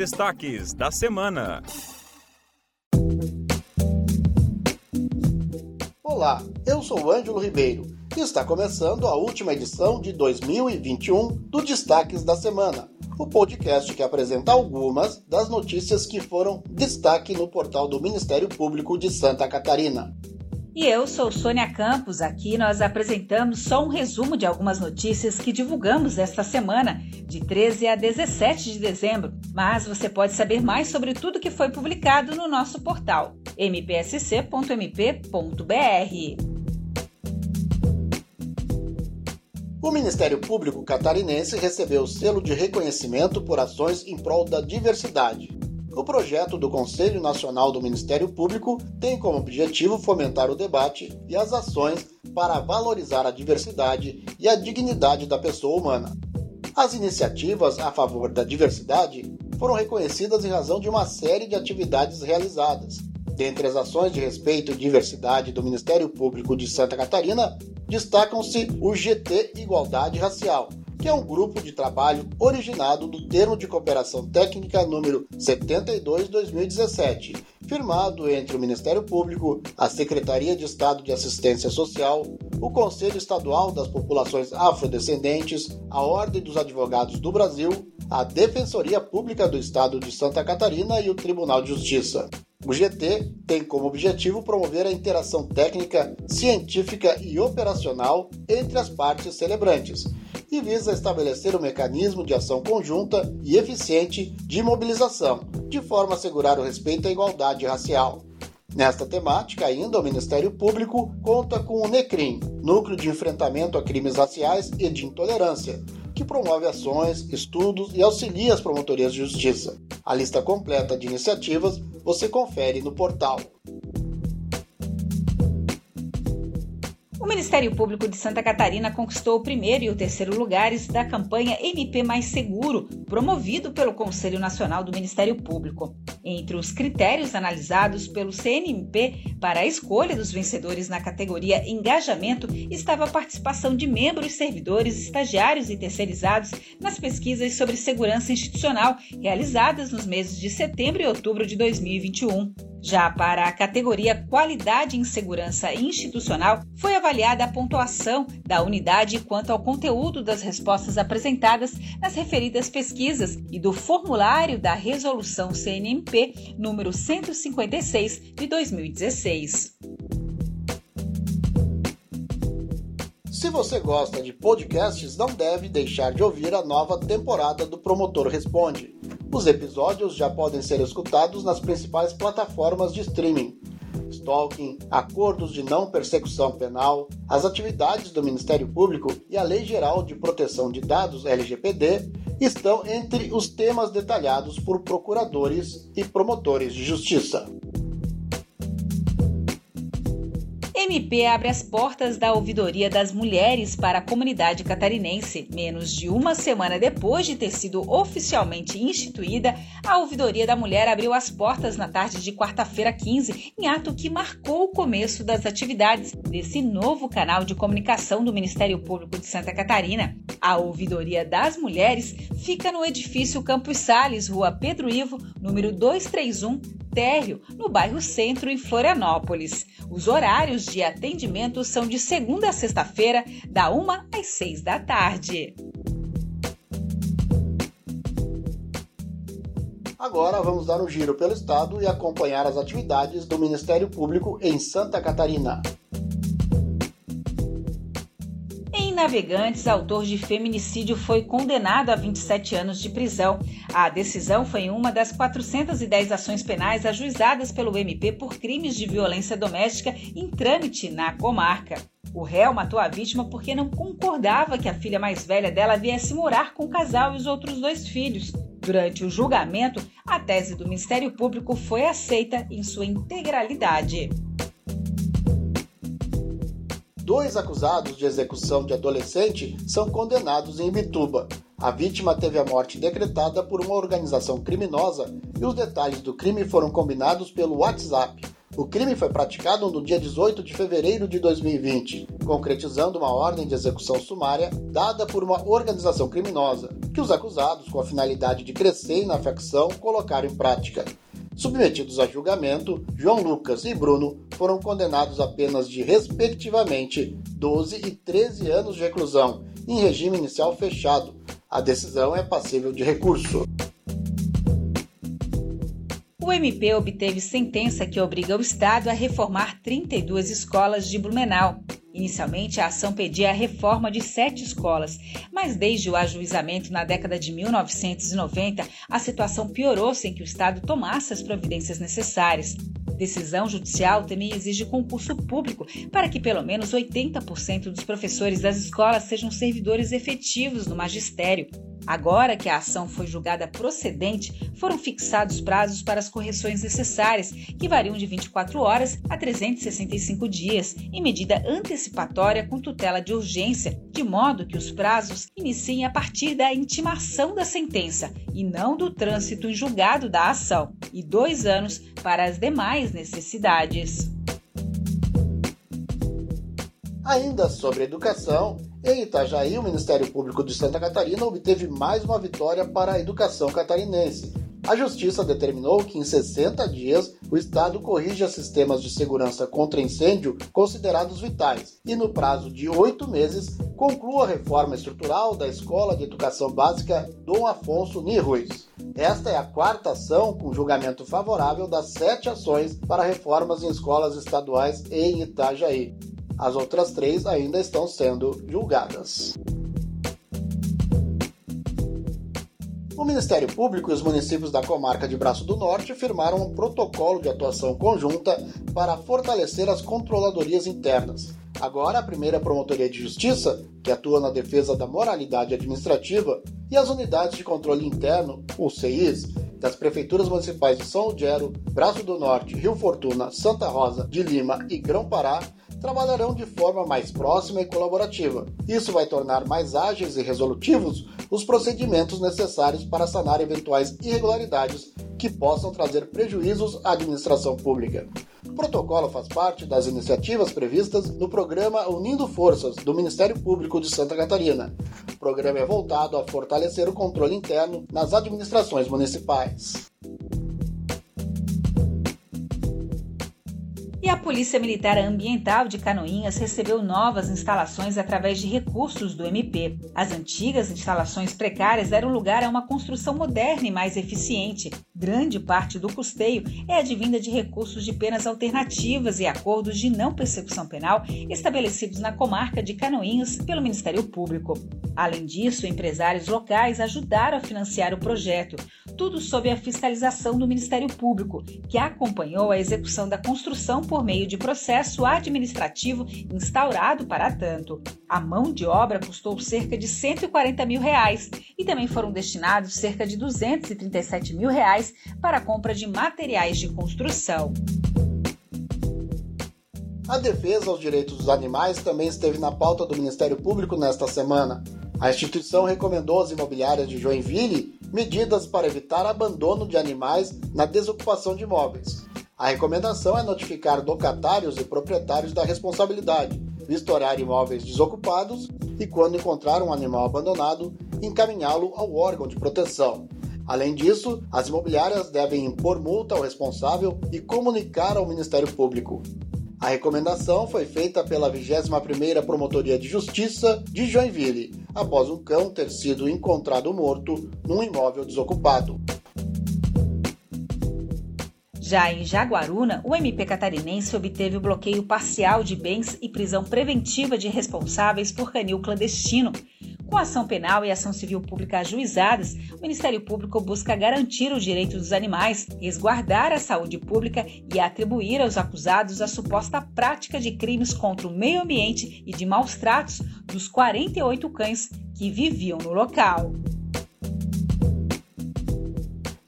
destaques da semana. Olá, eu sou Ângelo Ribeiro e está começando a última edição de 2021 do Destaques da Semana, o podcast que apresenta algumas das notícias que foram destaque no portal do Ministério Público de Santa Catarina. E eu sou Sônia Campos. Aqui nós apresentamos só um resumo de algumas notícias que divulgamos esta semana, de 13 a 17 de dezembro. Mas você pode saber mais sobre tudo que foi publicado no nosso portal mpsc.mp.br. O Ministério Público Catarinense recebeu o selo de reconhecimento por ações em prol da diversidade. O projeto do Conselho Nacional do Ministério Público tem como objetivo fomentar o debate e as ações para valorizar a diversidade e a dignidade da pessoa humana. As iniciativas a favor da diversidade foram reconhecidas em razão de uma série de atividades realizadas. Dentre as ações de respeito e diversidade do Ministério Público de Santa Catarina, destacam-se o GT Igualdade Racial, que é um grupo de trabalho originado do Termo de Cooperação Técnica número 72/2017, firmado entre o Ministério Público, a Secretaria de Estado de Assistência Social, o Conselho Estadual das Populações Afrodescendentes, a Ordem dos Advogados do Brasil, a Defensoria Pública do Estado de Santa Catarina e o Tribunal de Justiça. O GT tem como objetivo promover a interação técnica, científica e operacional entre as partes celebrantes e visa estabelecer um mecanismo de ação conjunta e eficiente de mobilização, de forma a assegurar o respeito à igualdade racial. Nesta temática, ainda, o Ministério Público conta com o NECRIM, Núcleo de Enfrentamento a Crimes Raciais e de Intolerância, que promove ações, estudos e auxilia as promotorias de justiça. A lista completa de iniciativas você confere no portal. O Ministério Público de Santa Catarina conquistou o primeiro e o terceiro lugares da campanha MP Mais Seguro, promovido pelo Conselho Nacional do Ministério Público. Entre os critérios analisados pelo CNMP para a escolha dos vencedores na categoria Engajamento estava a participação de membros, servidores, estagiários e terceirizados nas pesquisas sobre segurança institucional realizadas nos meses de setembro e outubro de 2021. Já para a categoria Qualidade em Segurança Institucional, foi avaliada a pontuação da unidade quanto ao conteúdo das respostas apresentadas nas referidas pesquisas e do formulário da Resolução CNMP número 156 de 2016. Se você gosta de podcasts, não deve deixar de ouvir a nova temporada do Promotor Responde os episódios já podem ser escutados nas principais plataformas de streaming. Stalking, acordos de não persecução penal, as atividades do Ministério Público e a Lei Geral de Proteção de Dados LGPD estão entre os temas detalhados por procuradores e promotores de justiça. MP abre as portas da ouvidoria das mulheres para a comunidade catarinense. Menos de uma semana depois de ter sido oficialmente instituída, a ouvidoria da mulher abriu as portas na tarde de quarta-feira 15, em ato que marcou o começo das atividades desse novo canal de comunicação do Ministério Público de Santa Catarina. A ouvidoria das mulheres fica no edifício Campos Sales, Rua Pedro Ivo, número 231, térreo, no bairro Centro, em Florianópolis. Os horários de atendimento são de segunda a sexta-feira, da 1 às 6 da tarde. Agora vamos dar um giro pelo estado e acompanhar as atividades do Ministério Público em Santa Catarina. Navegantes, autor de feminicídio, foi condenado a 27 anos de prisão. A decisão foi uma das 410 ações penais ajuizadas pelo MP por crimes de violência doméstica em trâmite na comarca. O réu matou a vítima porque não concordava que a filha mais velha dela viesse morar com o casal e os outros dois filhos. Durante o julgamento, a tese do Ministério Público foi aceita em sua integralidade. Dois acusados de execução de adolescente são condenados em Bituba. A vítima teve a morte decretada por uma organização criminosa e os detalhes do crime foram combinados pelo WhatsApp. O crime foi praticado no dia 18 de fevereiro de 2020, concretizando uma ordem de execução sumária dada por uma organização criminosa, que os acusados, com a finalidade de crescer na facção, colocaram em prática. Submetidos a julgamento, João Lucas e Bruno foram condenados a penas de, respectivamente, 12 e 13 anos de reclusão, em regime inicial fechado. A decisão é passível de recurso. O MP obteve sentença que obriga o Estado a reformar 32 escolas de Blumenau. Inicialmente, a ação pedia a reforma de sete escolas, mas desde o ajuizamento na década de 1990, a situação piorou sem que o Estado tomasse as providências necessárias. Decisão judicial também exige concurso público para que pelo menos 80% dos professores das escolas sejam servidores efetivos no magistério. Agora que a ação foi julgada procedente, foram fixados prazos para as correções necessárias, que variam de 24 horas a 365 dias, em medida antecipatória com tutela de urgência, de modo que os prazos iniciem a partir da intimação da sentença e não do trânsito em julgado da ação, e dois anos para as demais necessidades. Ainda sobre educação, em Itajaí, o Ministério Público de Santa Catarina obteve mais uma vitória para a educação catarinense. A Justiça determinou que em 60 dias o Estado corrija sistemas de segurança contra incêndio considerados vitais e, no prazo de oito meses, conclua a reforma estrutural da Escola de Educação Básica Dom Afonso Nirruiz. Esta é a quarta ação com julgamento favorável das sete ações para reformas em escolas estaduais em Itajaí. As outras três ainda estão sendo julgadas. O Ministério Público e os municípios da comarca de Braço do Norte firmaram um protocolo de atuação conjunta para fortalecer as controladorias internas. Agora, a primeira Promotoria de Justiça, que atua na defesa da moralidade administrativa, e as unidades de controle interno, o CIs, das prefeituras municipais de São Lugero, Braço do Norte, Rio Fortuna, Santa Rosa, de Lima e Grão-Pará, trabalharão de forma mais próxima e colaborativa. Isso vai tornar mais ágeis e resolutivos os procedimentos necessários para sanar eventuais irregularidades que possam trazer prejuízos à administração pública. O protocolo faz parte das iniciativas previstas no programa Unindo Forças do Ministério Público de Santa Catarina. O programa é voltado a fortalecer o controle interno nas administrações municipais. A Polícia Militar Ambiental de Canoinhas recebeu novas instalações através de recursos do MP. As antigas instalações precárias deram lugar a uma construção moderna e mais eficiente. Grande parte do custeio é advinda de recursos de penas alternativas e acordos de não persecução penal estabelecidos na comarca de Canoinhas pelo Ministério Público. Além disso, empresários locais ajudaram a financiar o projeto, tudo sob a fiscalização do Ministério Público, que acompanhou a execução da construção por meio de processo administrativo instaurado para tanto. A mão de obra custou cerca de 140 mil reais e também foram destinados cerca de 237 mil reais para a compra de materiais de construção. A defesa aos direitos dos animais também esteve na pauta do Ministério Público nesta semana. A instituição recomendou às imobiliárias de Joinville medidas para evitar abandono de animais na desocupação de imóveis. A recomendação é notificar locatários e proprietários da responsabilidade, vistorar imóveis desocupados e, quando encontrar um animal abandonado, encaminhá-lo ao órgão de proteção. Além disso, as imobiliárias devem impor multa ao responsável e comunicar ao Ministério Público. A recomendação foi feita pela 21ª Promotoria de Justiça de Joinville, após um cão ter sido encontrado morto num imóvel desocupado. Já em Jaguaruna, o MP catarinense obteve o bloqueio parcial de bens e prisão preventiva de responsáveis por canil clandestino. Com ação penal e ação civil pública ajuizadas, o Ministério Público busca garantir o direito dos animais, resguardar a saúde pública e atribuir aos acusados a suposta prática de crimes contra o meio ambiente e de maus tratos dos 48 cães que viviam no local.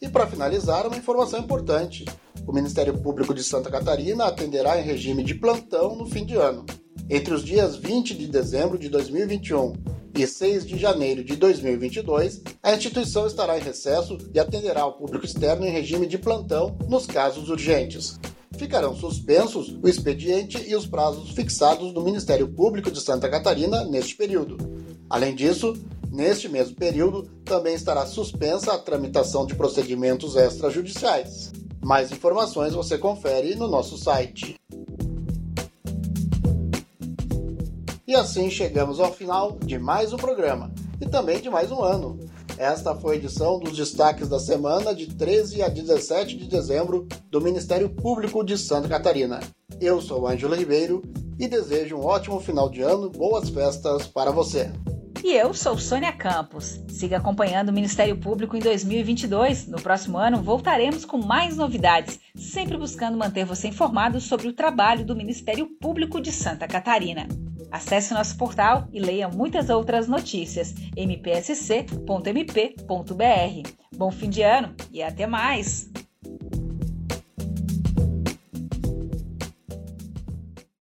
E para finalizar, uma informação importante. O Ministério Público de Santa Catarina atenderá em regime de plantão no fim de ano. Entre os dias 20 de dezembro de 2021 e 6 de janeiro de 2022, a instituição estará em recesso e atenderá ao público externo em regime de plantão nos casos urgentes. Ficarão suspensos o expediente e os prazos fixados no Ministério Público de Santa Catarina neste período. Além disso, Neste mesmo período, também estará suspensa a tramitação de procedimentos extrajudiciais. Mais informações você confere no nosso site. E assim chegamos ao final de mais um programa e também de mais um ano. Esta foi a edição dos destaques da semana de 13 a 17 de dezembro do Ministério Público de Santa Catarina. Eu sou Ângelo Ribeiro e desejo um ótimo final de ano, boas festas para você. E eu sou Sônia Campos. Siga acompanhando o Ministério Público em 2022. No próximo ano voltaremos com mais novidades, sempre buscando manter você informado sobre o trabalho do Ministério Público de Santa Catarina. Acesse nosso portal e leia muitas outras notícias mpsc.mp.br. Bom fim de ano e até mais!